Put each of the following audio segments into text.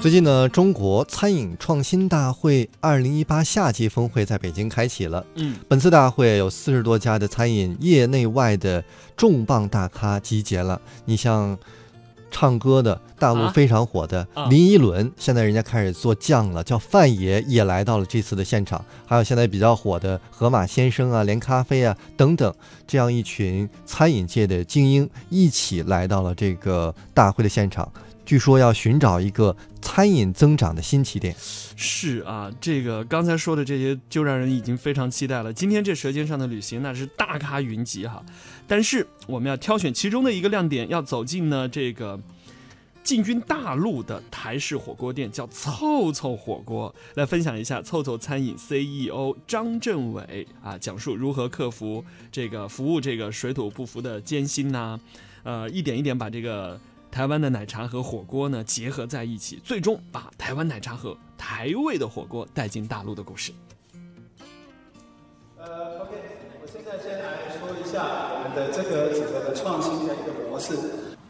最近呢，中国餐饮创新大会二零一八夏季峰会在北京开启了。嗯，本次大会有四十多家的餐饮业内外的重磅大咖集结了。你像唱歌的，大陆啊非常火的啊林依轮，现在人家开始做酱了，叫范爷也来到了这次的现场。还有现在比较火的河马先生啊、连咖啡啊等等，这样一群餐饮界的精英一起来到了这个大会的现场。据说要寻找一个餐饮增长的新起点。是啊，这个刚才说的这些就让人已经非常期待了。今天这《舌尖上的旅行》那是大咖云集哈，但是我们要挑选其中的一个亮点，要走进呢这个进军大陆的台式火锅店，叫凑凑火锅，来分享一下凑凑餐饮 CEO 张振伟啊，讲述如何克服这个服务这个水土不服的艰辛呐、呃，一点一点把这个。台湾的奶茶和火锅呢结合在一起，最终把台湾奶茶和台味的火锅带进大陆的故事。呃，OK，我现在先来说一下我们的这个整个的创新的一个模式。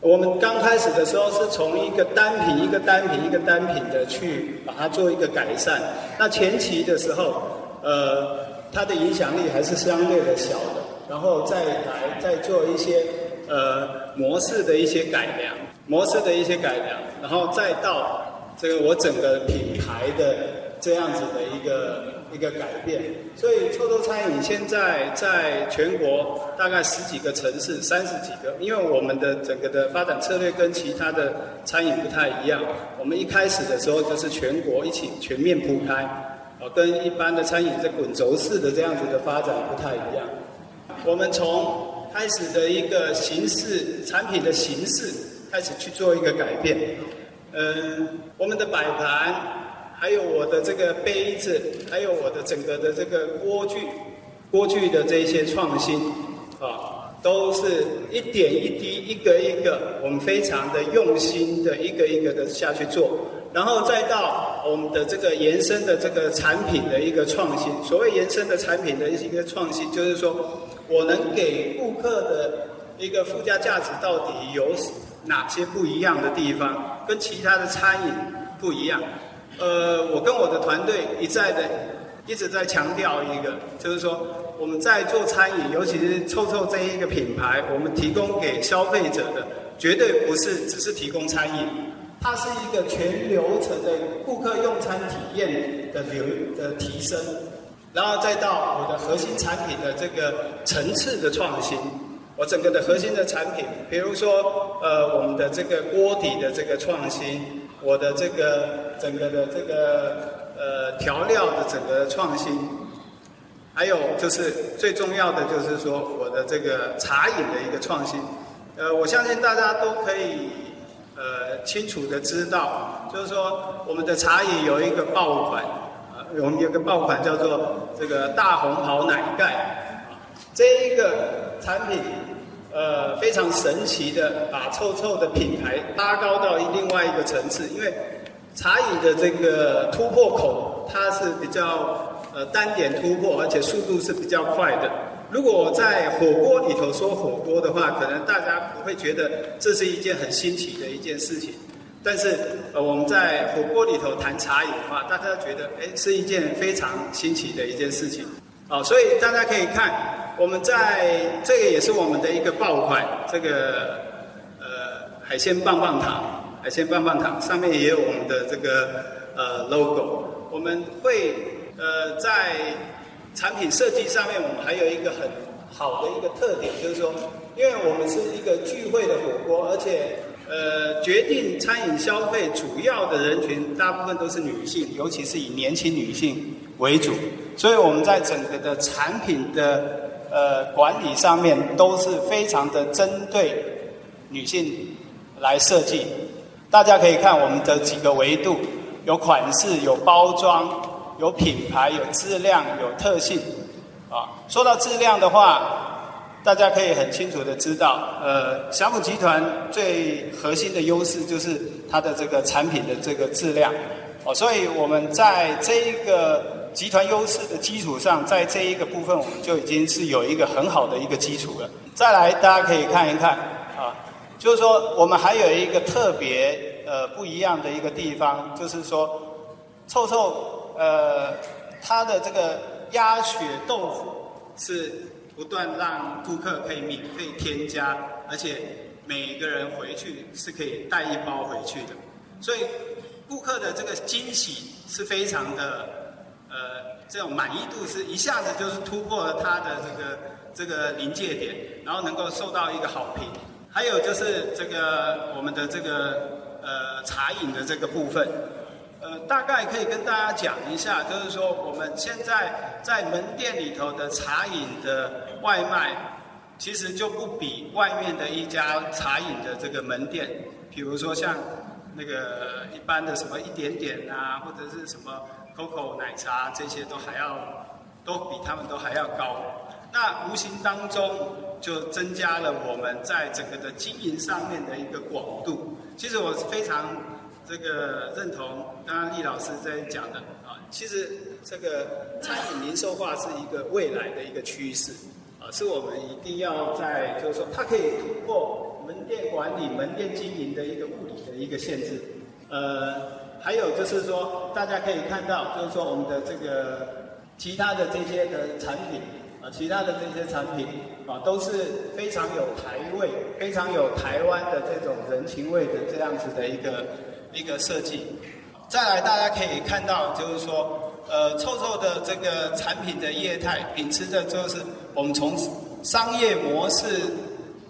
我们刚开始的时候是从一个单品一个单品一个单品的去把它做一个改善。那前期的时候，呃，它的影响力还是相对的小的，然后再来再做一些呃模式的一些改良，模式的一些改良，然后再到这个我整个品牌的这样子的一个一个改变。所以臭臭餐饮现在在全国大概十几个城市，三十几个，因为我们的整个的发展策略跟其他的餐饮不太一样。我们一开始的时候就是全国一起全面铺开，呃，跟一般的餐饮在滚轴式的这样子的发展不太一样。我们从开始的一个形式，产品的形式开始去做一个改变。嗯，我们的摆盘，还有我的这个杯子，还有我的整个的这个锅具，锅具的这一些创新，啊，都是一点一滴、一个一个，我们非常的用心的一个一个的下去做。然后再到我们的这个延伸的这个产品的一个创新。所谓延伸的产品的一个创新，就是说我能给顾客的一个附加价值到底有哪些不一样的地方，跟其他的餐饮不一样。呃，我跟我的团队一再的一直在强调一个，就是说我们在做餐饮，尤其是臭臭这一个品牌，我们提供给消费者的绝对不是只是提供餐饮。它是一个全流程的顾客用餐体验的流的提升，然后再到我的核心产品的这个层次的创新。我整个的核心的产品，比如说呃我们的这个锅底的这个创新，我的这个整个的这个呃调料的整个创新，还有就是最重要的就是说我的这个茶饮的一个创新。呃，我相信大家都可以。呃，清楚的知道，就是说我们的茶饮有一个爆款，啊，我们有个爆款叫做这个大红袍奶盖，啊，这一个产品，呃，非常神奇的把臭臭的品牌拉高到另外一个层次，因为茶饮的这个突破口，它是比较呃单点突破，而且速度是比较快的。如果在火锅里头说火锅的话，可能大家不会觉得这是一件很新奇的一件事情。但是呃，我们在火锅里头谈茶饮的话，大家觉得哎是一件非常新奇的一件事情。啊，所以大家可以看，我们在这个也是我们的一个爆款，这个呃海鲜棒棒糖，海鲜棒棒糖上面也有我们的这个呃 logo。我们会呃在产品设计上面，我们还有一个很好的一个特点，就是说，因为我们是一个聚会的火锅，而且呃，决定餐饮消费主要的人群大部分都是女性，尤其是以年轻女性为主，所以我们在整个的产品的呃管理上面都是非常的针对女性来设计。大家可以看我们的几个维度，有款式，有包装。有品牌、有质量、有特性，啊，说到质量的话，大家可以很清楚的知道，呃，祥普集团最核心的优势就是它的这个产品的这个质量，哦，所以我们在这一个集团优势的基础上，在这一个部分我们就已经是有一个很好的一个基础了。再来，大家可以看一看，啊，就是说我们还有一个特别呃不一样的一个地方，就是说臭臭呃它的这个鸭血豆腐是不断让顾客可以免费添加，而且每个人回去是可以带一包回去的，所以顾客的这个惊喜是非常的呃这种满意度是一下子就是突破了他的这个这个临界点，然后能够受到一个好评。还有就是这个我们的这个呃茶饮的这个部分，呃大概可以跟大家讲一下，就是说我们现在在门店里头的茶饮的外卖，其实就不比外面的一家茶饮的这个门店，比如说像那个一般的什么一点点啊，或者是什么 COCO 奶茶这些都还要都比他们都还要高。那无形当中就增加了我们在整个的经营上面的一个广度。其实我是非常这个认同刚刚易老师在讲的啊，其实这个餐饮零售化是一个未来的一个趋势啊，是我们一定要在就是说它可以突破门店管理、门店经营的一个物理的一个限制。呃，还有就是说大家可以看到，就是说我们的这个其他的这些的产品。啊，其他的这些产品啊，都是非常有台味、非常有台湾的这种人情味的这样子的一个一个设计。再来，大家可以看到，就是说，呃，臭臭的这个产品的业态，秉持的就是我们从商业模式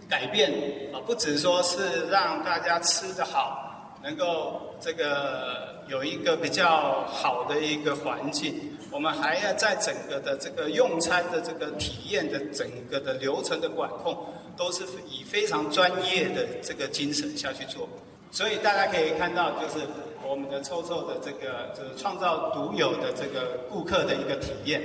改变啊，不只说是让大家吃得好，能够这个有一个比较好的一个环境。我们还要在整个的这个用餐的这个体验的整个的流程的管控，都是以非常专业的这个精神下去做。所以大家可以看到，就是我们的臭臭的这个，就是创造独有的这个顾客的一个体验。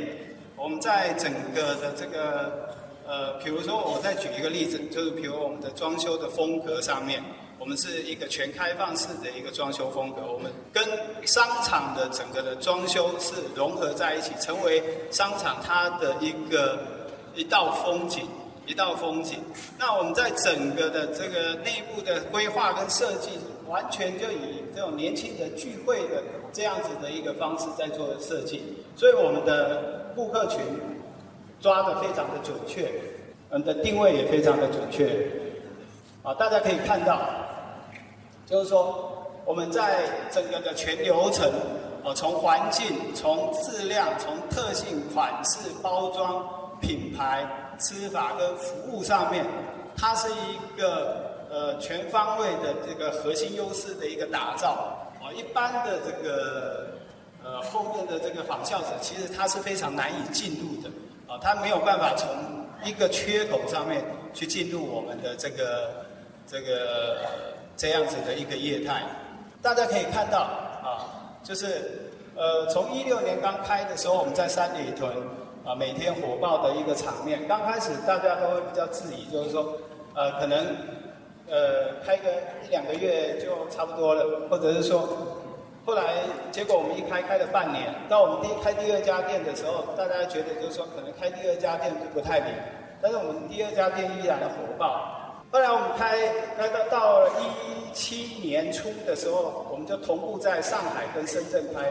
我们在整个的这个，呃，比如说我再举一个例子，就是比如我们的装修的风格上面。我们是一个全开放式的一个装修风格，我们跟商场的整个的装修是融合在一起，成为商场它的一个一道风景，一道风景。那我们在整个的这个内部的规划跟设计，完全就以这种年轻人聚会的这样子的一个方式在做设计，所以我们的顾客群抓的非常的准确，我们的定位也非常的准确。啊，大家可以看到。就是说，我们在整个的全流程，啊，从环境、从质量、从特性、款式、包装、品牌、吃法跟服务上面，它是一个呃全方位的这个核心优势的一个打造。啊，一般的这个呃后面的这个仿效者，其实它是非常难以进入的。啊，它没有办法从一个缺口上面去进入我们的这个这个。这样子的一个业态，大家可以看到啊，就是呃，从一六年刚开的时候，我们在三里屯啊，每天火爆的一个场面。刚开始大家都会比较质疑，就是说，呃，可能呃开个一两个月就差不多了，或者是说，后来结果我们一开开了半年，到我们第一开第二家店的时候，大家觉得就是说，可能开第二家店就不太灵，但是我们第二家店依然的火爆。后来我们开开到到了一七年初的时候，我们就同步在上海跟深圳开。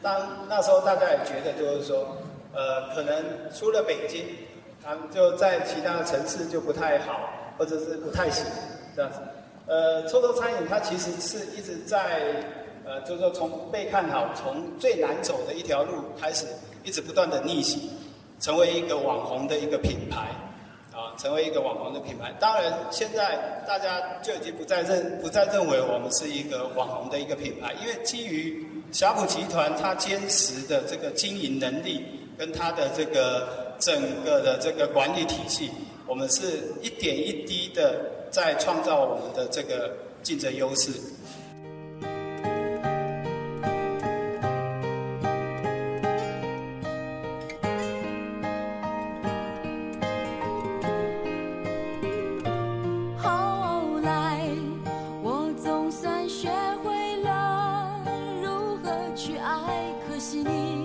当那时候大家也觉得就是说，呃，可能除了北京，他们就在其他的城市就不太好，或者是不太行这样子。呃，臭臭餐饮它其实是一直在，呃，就是说从被看好，从最难走的一条路开始，一直不断的逆袭，成为一个网红的一个品牌。啊，成为一个网红的品牌。当然，现在大家就已经不再认不再认为我们是一个网红的一个品牌，因为基于霞浦集团它坚实的这个经营能力跟它的这个整个的这个管理体系，我们是一点一滴的在创造我们的这个竞争优势。后来我总算学会了如何去爱，可惜你。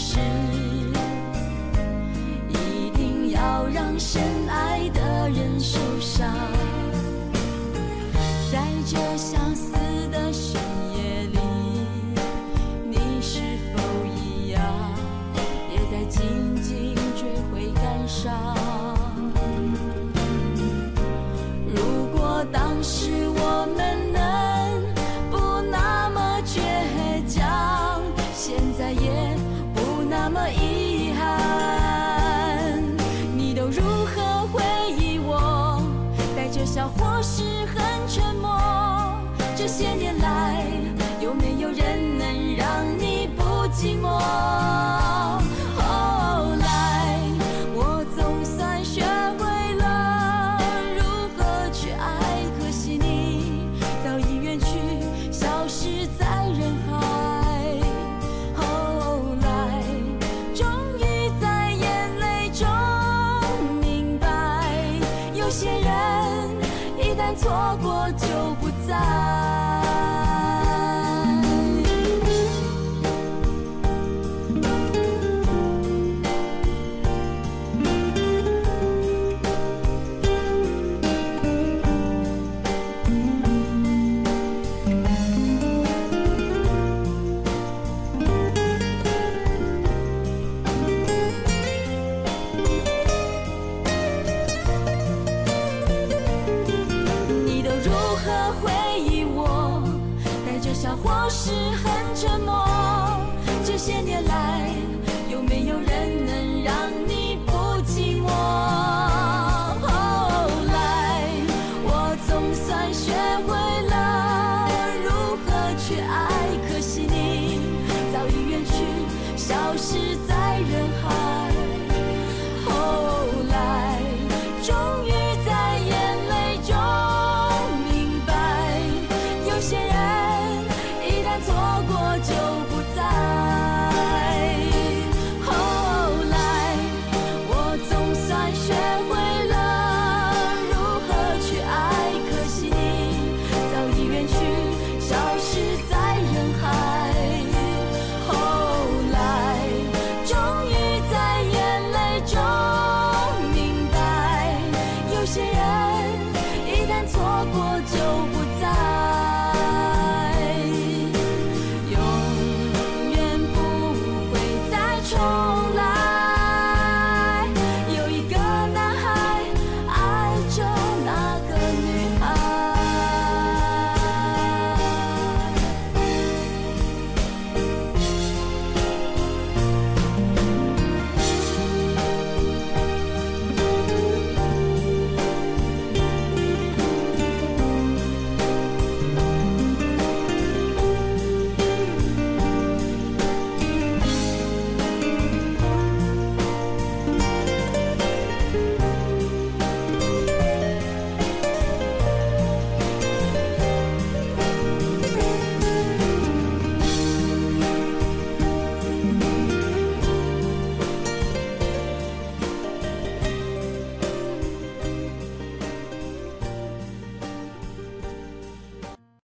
少时，一定要让深